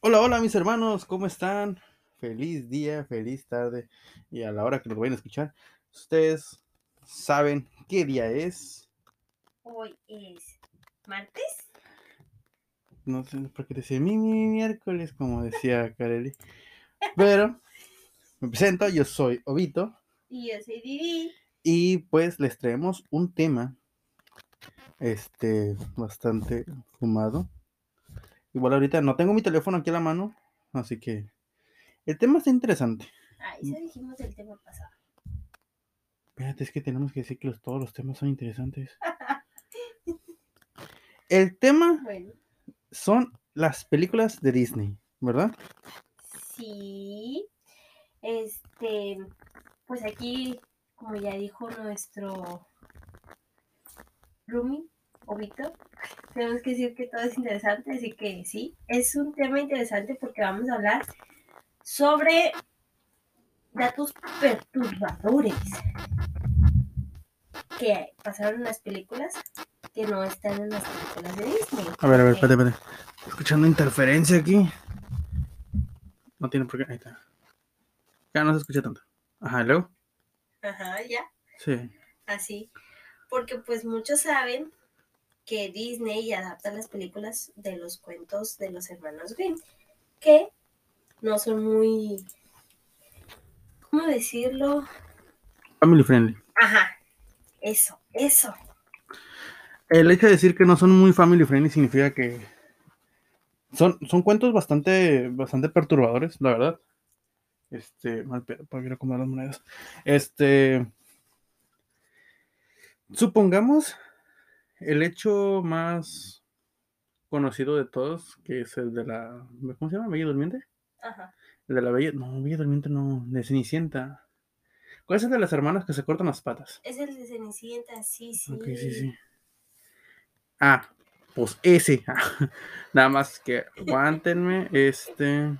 Hola, hola mis hermanos, ¿cómo están? Feliz día, feliz tarde y a la hora que nos vayan a escuchar, ustedes saben qué día es. Hoy es martes. No sé por qué decía mi, mi miércoles, como decía Kareli. Pero me presento, yo soy Obito Y yo soy Didi. y pues les traemos un tema este bastante fumado. Igual ahorita no tengo mi teléfono aquí a la mano, así que el tema está interesante. Ah, eso dijimos el tema pasado. Espérate, es que tenemos que decir que los- todos los temas son interesantes. El tema Bueno, son las películas de Disney, ¿verdad? sí. Este, pues aquí, como ya dijo nuestro Rumi, Obito, tenemos que decir que todo es interesante, así que sí, es un tema interesante porque vamos a hablar sobre datos perturbadores que pasaron en las películas que no están en las películas de Disney. A ver, a ver, espérate, espérate. Estoy escuchando interferencia aquí. No tiene por qué. Ahí está. Ya no se escucha tanto. Ajá, ¿y luego. Ajá, ya. Sí. así, porque pues muchos saben que Disney adapta las películas de los cuentos de los hermanos Grimm, que no son muy, ¿cómo decirlo? Family friendly. Ajá, eso, eso. El hecho de decir que no son muy family friendly significa que son, son cuentos bastante, bastante perturbadores, la verdad. Este, mal pedo, para ir a comer las monedas. Este, supongamos el hecho más conocido de todos, que es el de la, ¿cómo se llama? Bella Durmiente. Ajá. El de la Bella, no, Bella Durmiente no, de Cenicienta. ¿Cuál es el de las hermanas que se cortan las patas? Es el de Cenicienta, sí, sí. Ok, sí, sí. Ah, pues ese. Nada más que aguántenme. Este.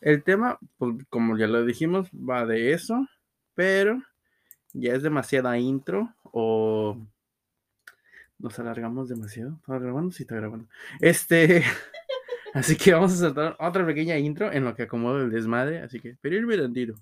El tema, pues, como ya lo dijimos, va de eso. Pero ya es demasiada intro. O. Nos alargamos demasiado. ¿Está grabando? Sí, está grabando. Este. Así que vamos a saltar otra pequeña intro en lo que acomodo el desmadre. Así que, pero irme tantito.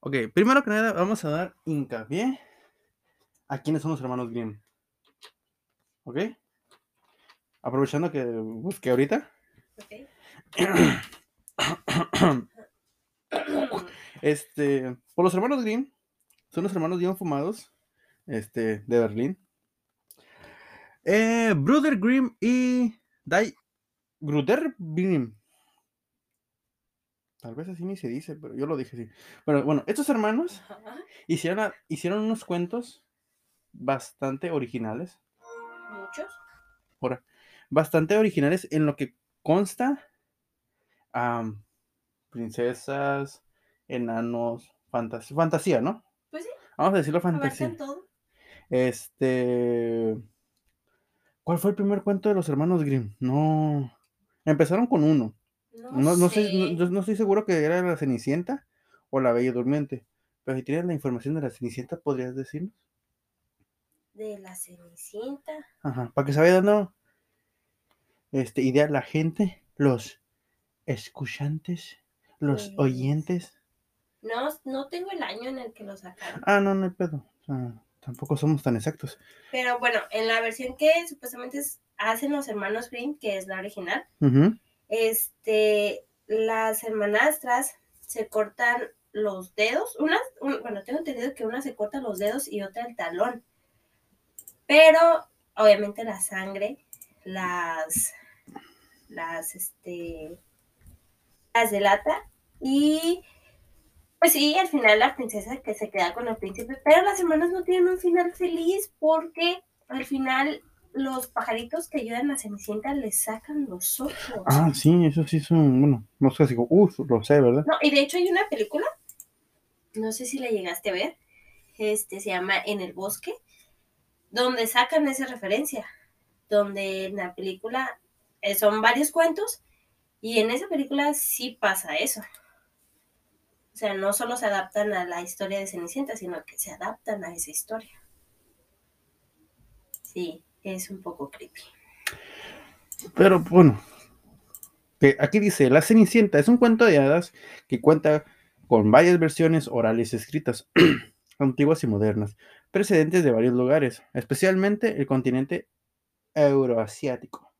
Ok, primero que nada vamos a dar hincapié a quiénes son los hermanos Grimm. ¿Ok? Aprovechando que busqué ahorita. Ok. Este, por los hermanos Grimm, son los hermanos bien fumados, este, de Berlín. Eh, Bruder Grimm y Dai Gruder Grimm. Tal vez así ni se dice, pero yo lo dije así. Bueno, bueno, estos hermanos hicieron, hicieron unos cuentos bastante originales. Muchos. Ahora, bastante originales en lo que consta princesas, enanos, fantasía, fantasía, ¿no? Pues sí, Vamos a decirlo fantasía. todo. Este, ¿cuál fue el primer cuento de los hermanos Grimm? No, empezaron con uno. No, No, no, sé, sé. no, no estoy seguro que era la Cenicienta o la Bella Durmiente. Pero si tienes la información de la Cenicienta, ¿podrías decirnos? De la Cenicienta. Ajá, para que se vaya dando este, idea la gente, los escuchantes, los Pues- oyentes. No, no tengo el año en el que lo sacaron. Ah, no, no hay pedo. Tampoco somos tan exactos. Pero bueno, en la versión que supuestamente es- hacen los hermanos Grimm, que es la original, este, las hermanastras se cortan los dedos, unas, un- bueno, tengo entendido que una se corta los dedos y otra el talón, pero obviamente la sangre, las, las, este, las delata y pues sí, al final la princesa que se queda con el príncipe, pero las hermanas no tienen un final feliz porque al final los pajaritos que ayudan a Cenicienta le sacan los ojos. Ah, sí, eso sí son, bueno, no sé si, uff, lo sé, ¿verdad? No, y de hecho hay una película, no sé si la llegaste a ver, este se llama En el bosque, donde sacan esa referencia. donde en la película eh, son varios cuentos y en esa película sí pasa eso. O sea, no solo se adaptan a la historia de Cenicienta, sino que se adaptan a esa historia. Sí, es un poco creepy. Pero bueno, que aquí dice, La Cenicienta es un cuento de hadas que cuenta con varias versiones orales escritas, antiguas y modernas, precedentes de varios lugares, especialmente el continente euroasiático.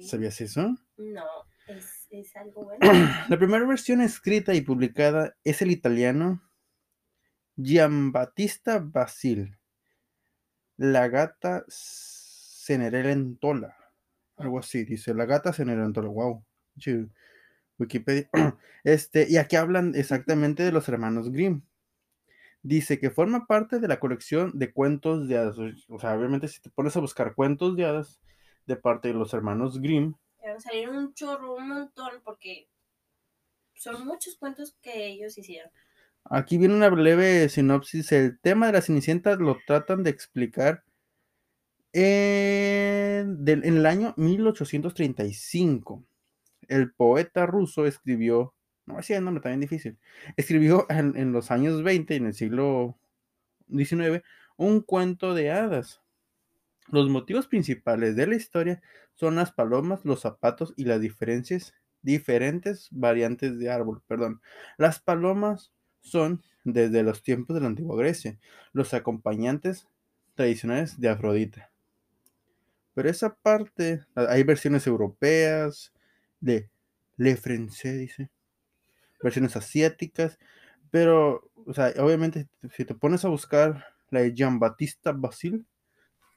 ¿Sabías eso? No, es, es algo bueno. La primera versión escrita y publicada es el italiano Giambattista Basil, La gata Cenerentola, algo así, dice, La gata Cenerentola, wow, Wikipedia. Este, y aquí hablan exactamente de los hermanos Grimm. Dice que forma parte de la colección de cuentos de hadas. O sea, obviamente si te pones a buscar cuentos de hadas de parte de los hermanos Grimm, Van a salir un chorro, un montón, porque son muchos cuentos que ellos hicieron. Aquí viene una breve sinopsis. El tema de la Cenicienta lo tratan de explicar en, del- en el año 1835. El poeta ruso escribió, no así el nombre también difícil, escribió en, en los años 20, en el siglo XIX, un cuento de hadas. Los motivos principales de la historia son las palomas, los zapatos y las diferencias, diferentes variantes de árbol. Perdón. Las palomas son desde los tiempos de la antigua Grecia, los acompañantes tradicionales de Afrodita. Pero esa parte, hay versiones europeas, de Le Français, dice, versiones asiáticas, pero, o sea, obviamente, si te pones a buscar la de Jean-Baptiste Basile,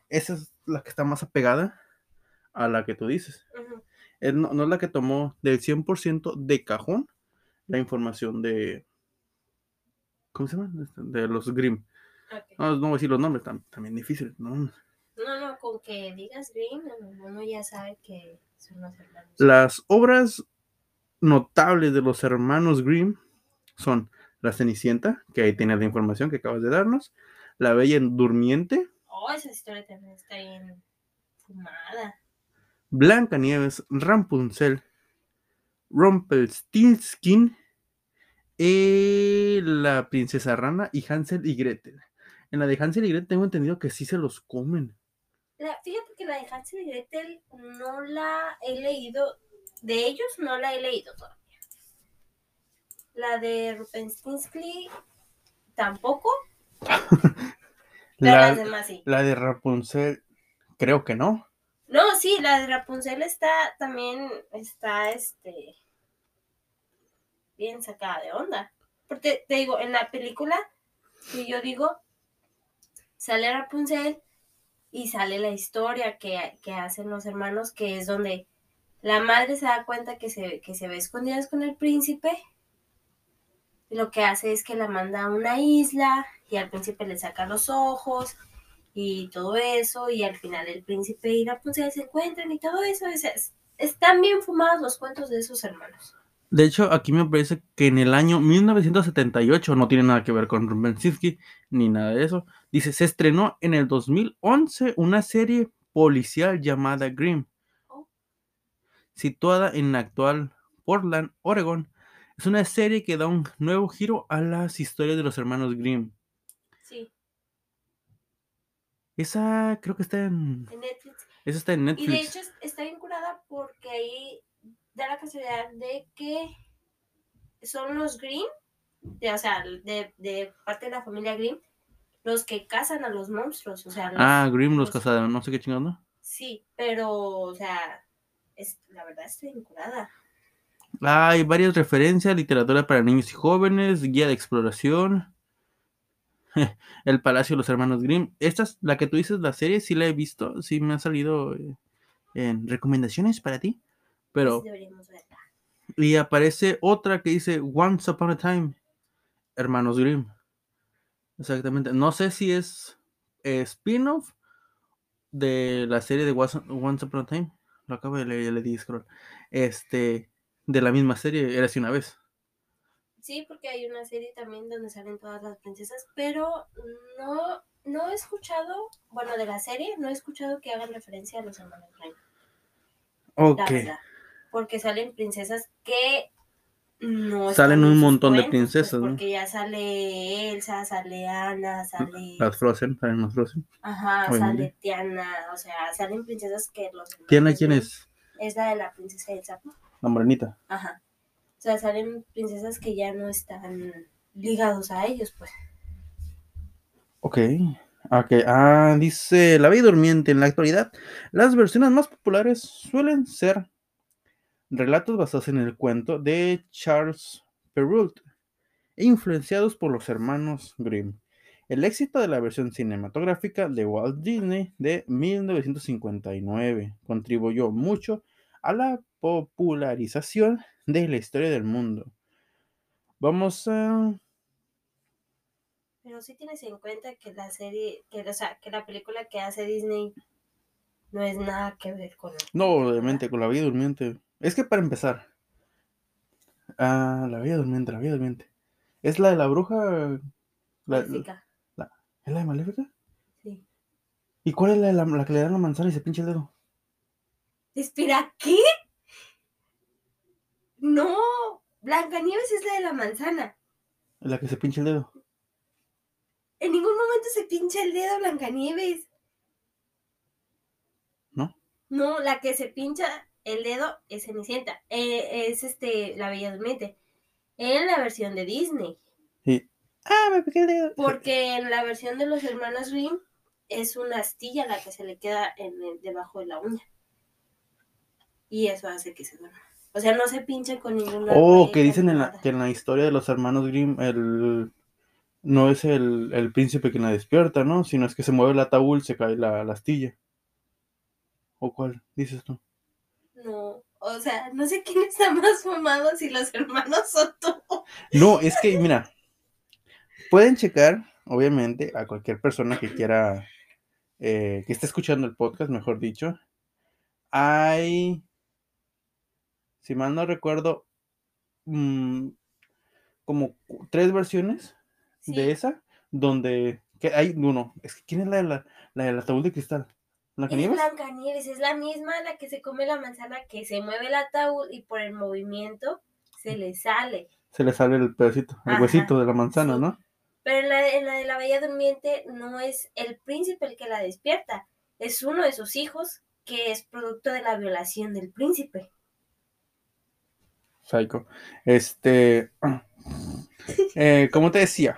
esa es la que está más apegada a la que tú dices. No, no es la que tomó del 100% de cajón la información de. ¿Cómo se llama? Este, De los Grimm. No, no voy a decir los nombres, tam- también difícil. ¿no? No, no, con que digas Green, uno ya sabe que son los hermanos. Las obras notables de los hermanos Grimm son La Cenicienta, que ahí tienes la información que acabas de darnos, La Bella Durmiente, Oh, esa historia también está bien fumada. Blancanieves, Rapunzel, Rumpelstiltskin, y la princesa Rana y Hansel y Gretel. En la de Hansel y Gretel tengo entendido que sí se los comen. La- fíjate que la de Hansel y Gretel no la he leído, de ellos no la he leído todavía. La de Rupenstinsky tampoco, las La, demás sí. la de Rapunzel, creo que no. No, sí, la de Rapunzel está también, está este, bien sacada de onda. Porque te digo, en la película, que yo digo, sale Rapunzel y sale la historia que, que hacen los hermanos, que es donde la madre se da cuenta que se, que se ve escondidas con el príncipe. Y lo que hace es que la manda a una isla y al príncipe le saca los ojos y todo eso. Y al final el príncipe y Rapunzel se encuentran y todo eso. Es, es- están bien fumados los cuentos de esos hermanos. De hecho, aquí me parece que en el año 1978, no tiene nada que ver con Rumpelstiltskin ni nada de eso, dice, se estrenó en el 2011 una serie policial llamada Grimm. Situada en la actual Portland, Oregon. Es una serie que da un nuevo giro a las historias de los hermanos Grimm. Sí, Esa creo que está en, en Netflix. esa está en Y de Netflix. hecho es- está bien curada porque ahí da la casualidad de que son los Grimm, de, o sea, de, de parte de la familia Grimm, los que cazan a los monstruos. O sea, los- ah, Grimm los los- cazados, no sé qué chingado. ¿no? Sí, pero, o sea, es, la verdad está bien curada. Hay varias referencias, literatura para niños y jóvenes, guía de exploración, El Palacio de los Hermanos Grimm. Esta es la que tú dices, la serie, sí la he visto, sí me ha salido eh, en recomendaciones para ti. Pero, Sí deberíamos verla. y aparece otra que dice Once Upon a Time, Hermanos Grimm. Exactamente. No sé si es eh, spin-off de la serie de Once Upon a Time. Lo acabo de leer, ya le di scroll. Este, de la misma serie, era así una vez. Sí, porque hay una serie también donde salen todas las princesas, pero no no he escuchado, bueno, de la serie, no he escuchado que hagan referencia a los hermanos Grimm. Ok. La verdad. Porque salen princesas que no Salen un montón de cuentos, princesas, pues, ¿no? Porque ya sale Elsa, sale Ana, sale. Las Frozen, salen las Frozen. Ajá, obviamente. sale Tiana. O sea, salen princesas que los. ¿Tiana quién es? Es la de la princesa Elsa. ¿no? La morenita. Ajá. O sea, salen princesas que ya no están ligados a ellos, pues. Ok. Ok. Ah, dice La Bella Durmiente. En la actualidad, las versiones más populares suelen ser relatos basados en el cuento de Charles Perrault e influenciados por los hermanos Grimm. El éxito de la versión cinematográfica de Walt Disney de 1959 contribuyó mucho a la popularización de la historia del mundo. Vamos a... Pero sí tienes en cuenta que la serie, que, o sea, que la película que hace Disney no es nada que ver con. No, obviamente, con la Bella Durmiente. Es que para empezar... Ah, la Bella Durmiente, la Bella Durmiente. ¿Es la de la bruja? La- Maléfica, ¿Es la de Maléfica? sí. ¿Y cuál es la, de la, la que le dan la manzana y se pincha el dedo? Espera, ¿qué? No, Blancanieves es la de la manzana. La que se pincha el dedo. En ningún momento se pincha el dedo Blancanieves. ¿No? No, la que se pincha el dedo es Cenicienta. Eh, es este, la Bella Durmiente. En la versión de Disney. Ah, me piqué el dedo. Porque en la versión de los hermanos Grimm es una astilla la que se le queda en el- debajo de la uña. Y eso hace que se duerma. O sea, no se pincha con ninguna. Oh, que dicen en la, que en la historia de los hermanos Grimm, el no es el, el príncipe quien la despierta, ¿no? Sino es que se mueve el ataúd y se cae la, la astilla. ¿O cuál dices tú? No, o sea, no sé quién está más fumado si los hermanos son tú. No, es que, mira, pueden checar, obviamente, a cualquier persona que quiera, eh, que esté escuchando el podcast, mejor dicho. Hay, si mal no recuerdo, mm, como tres versiones Sí, de esa, donde que hay uno. Es que, ¿quién es la, de la, la del ataúd de cristal? Es ¿Blancanieves? Blancanieves, es la misma la que se come la manzana que se mueve el ataúd y por el movimiento se le sale. Se le sale el pedacito, el Ajá, huesito de la manzana, sí. ¿no? Pero en la, en la de la Bella Durmiente no es el príncipe el que la despierta, es uno de sus hijos que es producto de la violación del príncipe. Psycho. Este, eh, como te decía,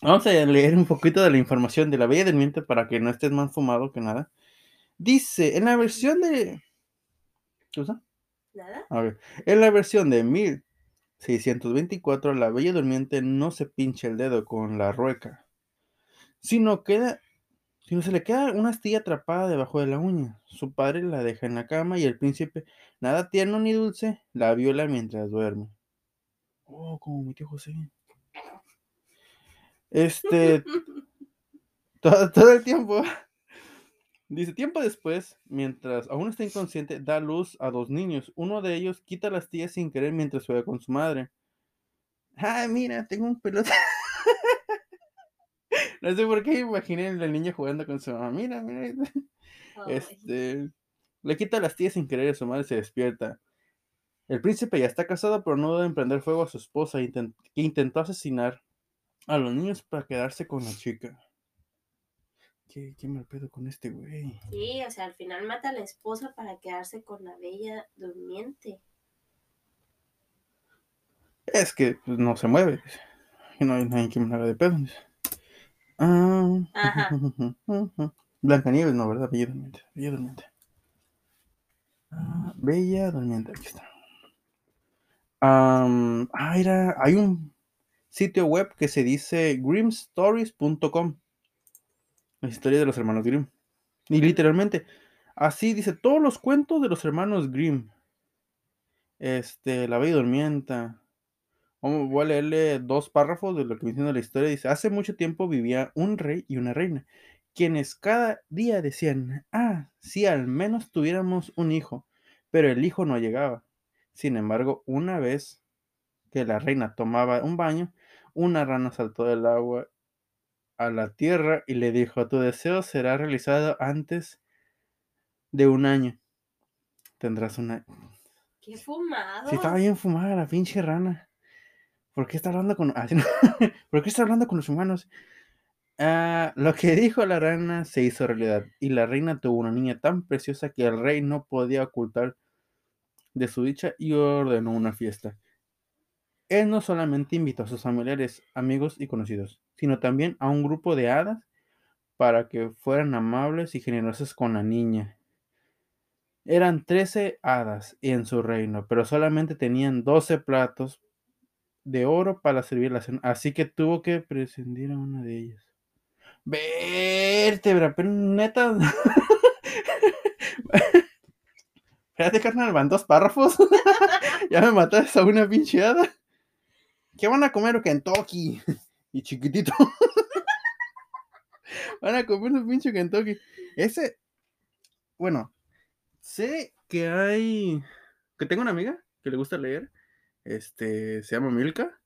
vamos a leer un poquito de la información de la Bella Durmiente para que no estés más fumado que nada. Dice, en la versión de... ¿Qué? ¿Nada? A ver, en la versión de 1624, la Bella Durmiente no se pincha el dedo con la rueca, sino queda, sino se le queda una astilla atrapada debajo de la uña. Su padre la deja en la cama y el príncipe, nada tierno ni dulce, la viola mientras duerme. Oh, como mi tío José. Este, todo, todo el tiempo. Dice, tiempo después, mientras aún está inconsciente, da luz a dos niños. Uno de ellos quita las tías sin querer mientras juega con su madre. Ay, mira, tengo un pelota. no sé por qué imaginé al niño jugando con su mamá. Mira, mira. Este, le quita las tías sin querer y su madre se despierta. El príncipe ya está casado, pero no debe emprender fuego a su esposa, que intentó asesinar a los niños para quedarse con la chica. ¿Qué, qué mal pedo con este güey? Sí, o sea, al final mata a la esposa para quedarse con la Bella Durmiente. Es que pues, no se mueve. Y no hay nadie que me haga de pedo. Ah, Ajá. Blancanieves, no, ¿verdad? Bella Durmiente. Bella Durmiente. Ah, Bella Durmiente, aquí está. Ah, era, hay un sitio web que se dice grimstories.com. La historia de los hermanos Grimm. Y literalmente, así dice todos los cuentos de los hermanos Grimm. Este, La Bella Durmiente. Vamos, voy a leerle dos párrafos de lo que menciona la historia. Dice, hace mucho tiempo vivía un rey y una reina, quienes cada día decían, ah, si al menos tuviéramos un hijo, pero el hijo no llegaba. Sin embargo, una vez que la reina tomaba un baño, una rana saltó del agua a la tierra y le dijo, tu deseo será realizado antes de un año. Tendrás una... Qué fumado. Estaba bien fumada la pinche rana. ¿Por qué está hablando con... ah, no. ¿Por qué está hablando con los humanos? Ah, lo que dijo la rana se hizo realidad y la reina tuvo una niña tan preciosa que el rey no podía ocultar de su dicha y ordenó una fiesta. Él no solamente invitó a sus familiares, amigos y conocidos, sino también a un grupo de hadas para que fueran amables y generosas con la niña. Eran trece hadas en su reino, pero solamente tenían doce platos de oro para servir la cena, así que tuvo que prescindir a una de ellas. Vértebra, pero neta. Espérate, carnal, van dos párrafos. ya me mataste a una pinche hada. ¿Qué van a comer Kentucky? y chiquitito. van a comer un pinche Kentucky. Ese. Bueno, sé que hay. Que tengo una amiga que le gusta leer. Este. Se llama Milka.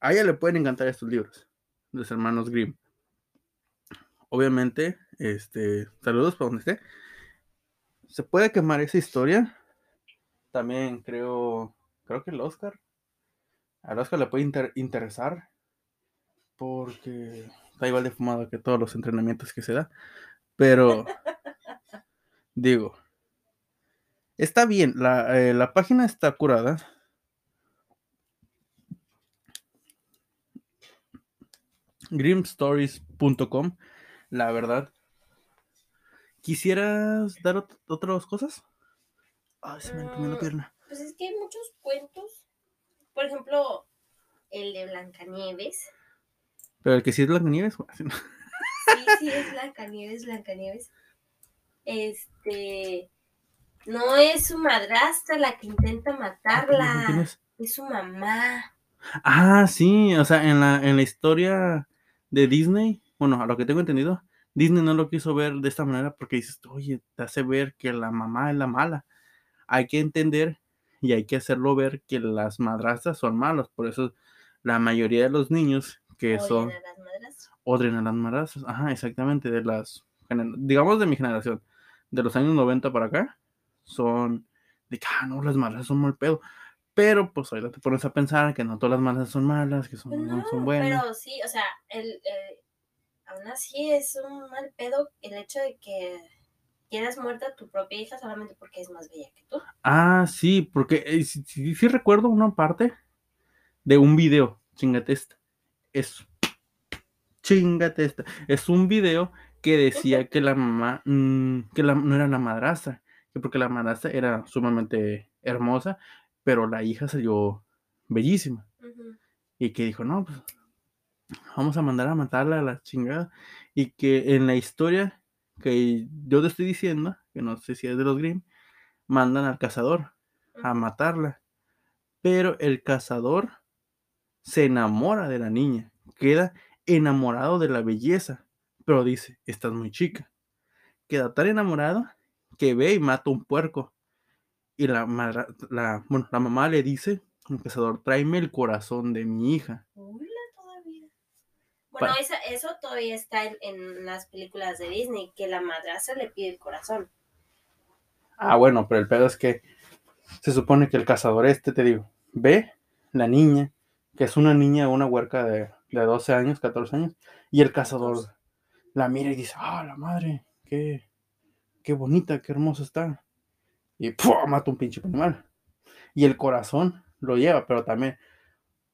A ella le pueden encantar estos libros. Los hermanos Grimm. Obviamente, este. Saludos para donde esté. Se puede quemar esa historia. También creo. Creo que el Oscar. Al Oscar le puede inter- interesar. Porque está igual de fumado que todos los entrenamientos que se da. Pero. digo. Está bien. La, eh, la página está curada. grimstories.com La verdad. ¿Quisieras dar ot- otras cosas? Ay, se me entumió la pierna. Pues es que hay muchos cuentos. Por ejemplo, el de Blancanieves. Pero el que sí es Blancanieves. Sí, sí, es Blancanieves, Blancanieves. Este. No es su madrastra la que intenta Ah, ¿quién matarla. es? Es su mamá. Ah, sí, o sea, en la, en la historia de Disney, bueno, a lo que tengo entendido, Disney no lo quiso ver de esta manera porque dices, oye, te hace ver que la mamá es la mala. Hay que entender y hay que hacerlo ver que las madrastras son malas. Por eso la mayoría de los niños que Odian son a las madrastras. odian a las madrastras, ajá, exactamente, de las, digamos de mi generación, de los años 90 para acá, son de que, ah, no, las madrastras son mal pedo. Pero pues ahorita te pones a pensar que no todas las madrastras son malas, que son, no no, son buenas. pero sí, o sea, el, eh, aún así es un mal pedo el hecho de que quieras muerta a tu propia hija solamente porque es más bella que tú. Ah, sí, porque eh, sí, sí- sí recuerdo una parte de un video, chingate esta. Es chingate esta. Es un video que decía que la mamá, mm, que la, no era la madrastra, que porque la madrastra era sumamente hermosa, pero la hija salió bellísima. Y que dijo, no, pues vamos a mandar a matarla a la chingada. Y que en la historia que yo te estoy diciendo, que no sé si es de los Grimm, mandan al cazador a matarla. Pero el cazador se enamora de la niña, queda enamorado de la belleza, pero dice, estás muy chica. Queda tan enamorado que ve y mata un puerco. Y la, bueno, la mamá le dice, al cazador, tráeme el corazón de mi hija. Bueno, esa- eso todavía está en, en las películas de Disney, que la madrastra le pide el corazón. Ah, bueno, pero el pedo es que se supone que el cazador este, te digo, ve la niña, que es una niña, una huerca de, de 12 años, 14 años, y el cazador 14. la mira y dice, ah, la madre, qué, qué bonita, qué hermosa está. Y ¡pua! mata un pinche animal. Y el corazón lo lleva, pero también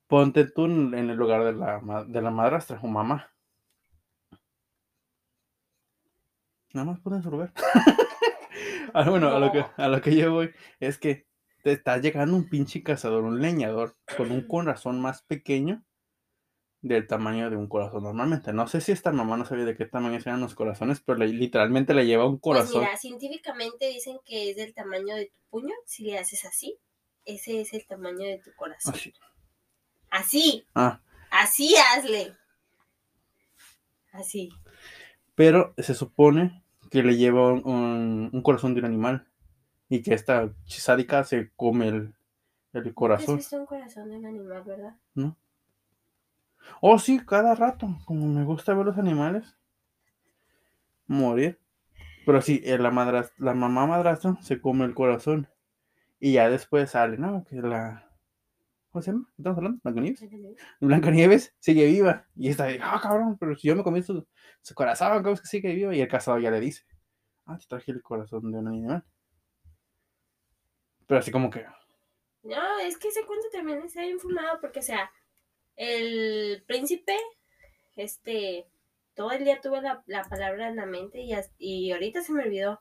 ponte tú en en el lugar de la, de la madrastra o mamá. Nada más pueden sorber. Ah, bueno, a lo, que, a lo que yo voy es que te está llegando un pinche cazador, un leñador, con un corazón más pequeño del tamaño de un corazón normalmente. No sé si esta mamá no sabía de qué tamaño eran los corazones, pero le- literalmente le lleva un Pues corazón. mira, científicamente dicen que es del tamaño de tu puño. Si le haces así, ese es el tamaño de tu corazón. Así. Así, Ah, así hazle. Así. pero se supone que le lleva un, un- un corazón de un animal y que esta sádica se come el, el ¿Has corazón. visto un corazón de un animal, verdad? ¿no? Oh, sí, cada rato. Como me gusta ver los animales morir. Pero sí, eh, la, madras- la mamá madrastra se come el corazón. Y ya después sale, ¿no? Que la. ¿Cómo se llama? ¿Qué ¿Estamos hablando? ¿Blancanieves? Blancanieves sigue viva. Y está de, ah, cabrón, pero si yo me comí su, su corazón, ¿cómo es que sigue viva? Y el cazador ya le dice, ah, te traje el corazón de un animal. Pero así como que, No, es que ese cuento también está bien fumado porque, o sea, el príncipe, este, todo el día tuve la, la palabra en la mente y, y ahorita se me olvidó,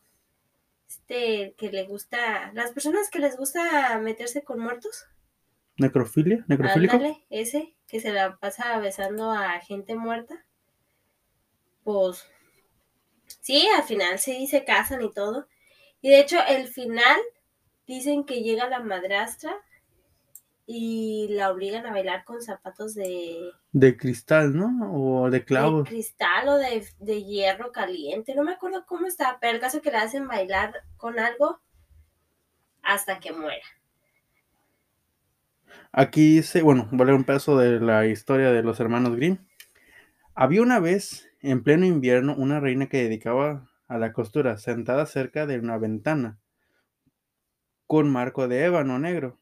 este, que le gusta, las personas que les gusta meterse con muertos, necrofilia, necrofílico. ándale, ese, que se la pasa besando a gente muerta, pues, sí, al final sí se casan y todo, y de hecho el final dicen que llega la madrastra y la obligan a bailar con zapatos de, De cristal, ¿no? O de de clavos. cristal o de, de hierro caliente. No me acuerdo cómo está, pero el caso es que la hacen bailar con algo hasta que muera. Aquí dice, bueno, leer un pedazo de la historia de los hermanos Grimm. Había una vez, en pleno invierno, una reina que dedicaba a la costura, sentada cerca de una ventana, con marco de ébano negro.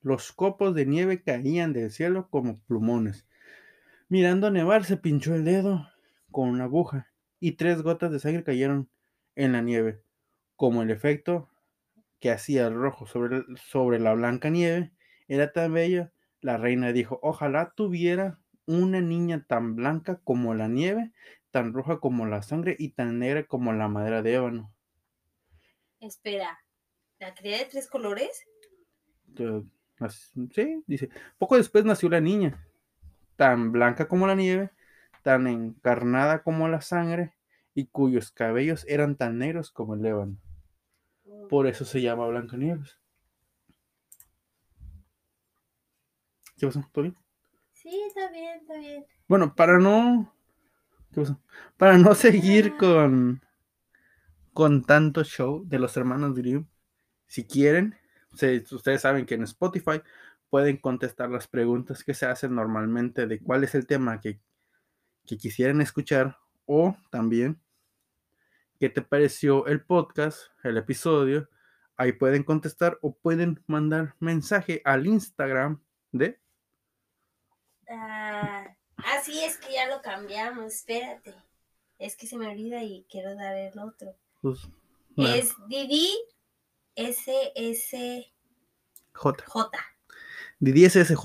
Los copos de nieve caían del cielo como plumones. Mirando nevar, se pinchó el dedo con una aguja y tres gotas de sangre cayeron en la nieve. Como el efecto que hacía el rojo sobre, sobre la blanca nieve era tan bello, la reina dijo, ojalá tuviera una niña tan blanca como la nieve, tan roja como la sangre y tan negra como la madera de ébano. Espera, ¿la cría de tres colores? Sí, dice, poco después nació la niña, tan blanca como la nieve, tan encarnada como la sangre, y cuyos cabellos eran tan negros como el ébano. Por eso se llama Blancanieves. ¿Qué pasó? ¿Todo bien? Sí, está bien, está bien. Bueno, para no. ¿Qué pasó? Para no seguir con. con tanto show de los hermanos Grimm, si quieren, se- ustedes saben que en Spotify pueden contestar las preguntas que se hacen normalmente de cuál es el tema que, que quisieran escuchar o también qué te pareció el podcast, el episodio. Ahí pueden contestar o pueden mandar mensaje al Instagram de Ah, ah, sí, es que ya lo cambiamos, espérate. Es que se me olvida y quiero dar el otro. pues, Es Didi SSJ. J. Didi SSJ,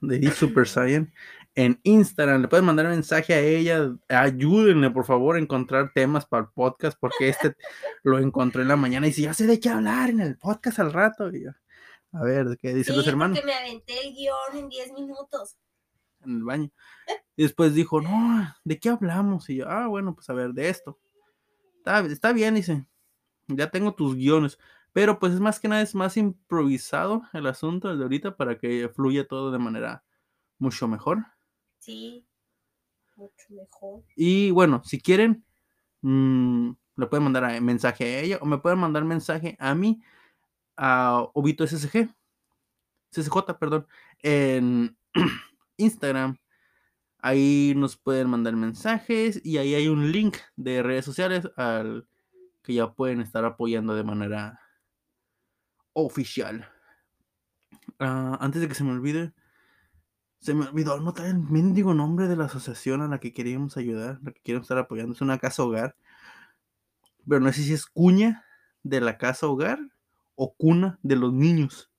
Didi Super Saiyan, en Instagram. Le pueden mandar un mensaje a ella. Ayúdenle, por favor, a encontrar temas para el podcast, porque este lo encontré en la mañana y dice, ya sé de qué hablar en el podcast al rato. Y yo, a ver, ¿de qué dicen Sí, los hermanos? porque me aventé el guion en 10 minutos. En el baño. Y después dijo, no, ¿de qué hablamos? Y yo, ah, bueno, pues a ver, de esto. Está, está bien, dice. Ya tengo tus guiones. Pero pues es más que nada, es más improvisado el asunto el de ahorita para que fluya todo de manera mucho mejor. Sí, mucho mejor. Y bueno, si quieren, mm, le pueden mandar a- mensaje a ella o me pueden mandar mensaje a mí, a Obito SSG, CSJ, perdón, en Instagram. Ahí nos pueden mandar mensajes y ahí hay un link de redes sociales al que ya pueden estar apoyando de manera oficial. Ah, antes de que se me olvide, se me olvidó anotar el mendigo nombre de la asociación a la que queríamos ayudar, la que queremos estar apoyando. Es una casa hogar. Pero no sé si es cuña de la casa hogar o cuna de los niños.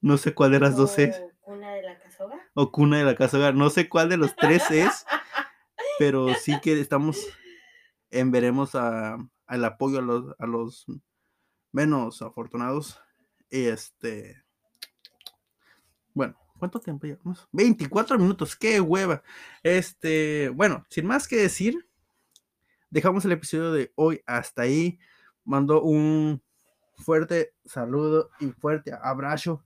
No sé cuál de las dos es. O Una de la casoga. O cuna de la casa hogar. No sé cuál de los tres es. Pero sí que estamos en veremos a, al apoyo a los, a los menos afortunados. Este. Bueno, ¿cuánto tiempo llevamos? 24 minutos, qué hueva. Este, bueno, sin más que decir, dejamos el episodio de hoy hasta ahí. Mando un fuerte saludo y fuerte abrazo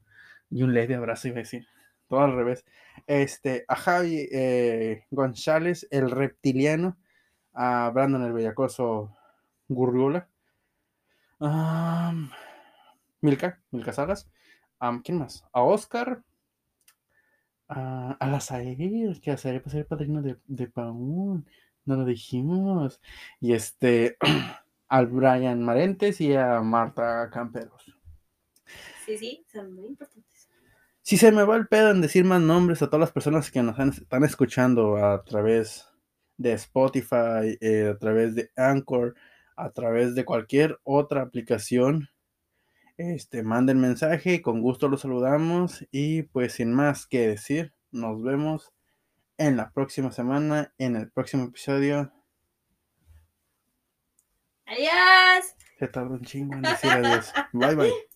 y un leve abrazo, iba a decir. Todo al revés. Este, a Javi eh, González, el reptiliano, a Brandon el bellacoso Gurriola, Milka, Milka Salas, am, ¿quién más? A Oscar, a, a la Saer, que a Saer va a ser padrino de, de Paún. No lo dijimos. Y este, al Brian Marentes y a Marta Camperos. Sí, sí, son muy importantes. Si se me va el pedo en decir más nombres a todas las personas que nos están escuchando a través de Spotify, eh, a través de Anchor, a través de cualquier otra aplicación, este, manden mensaje y con gusto los saludamos. Y pues sin más que decir, nos vemos en la próxima semana, en el próximo episodio. ¡Adiós! Se tardó un chingo en decir adiós. Bye bye.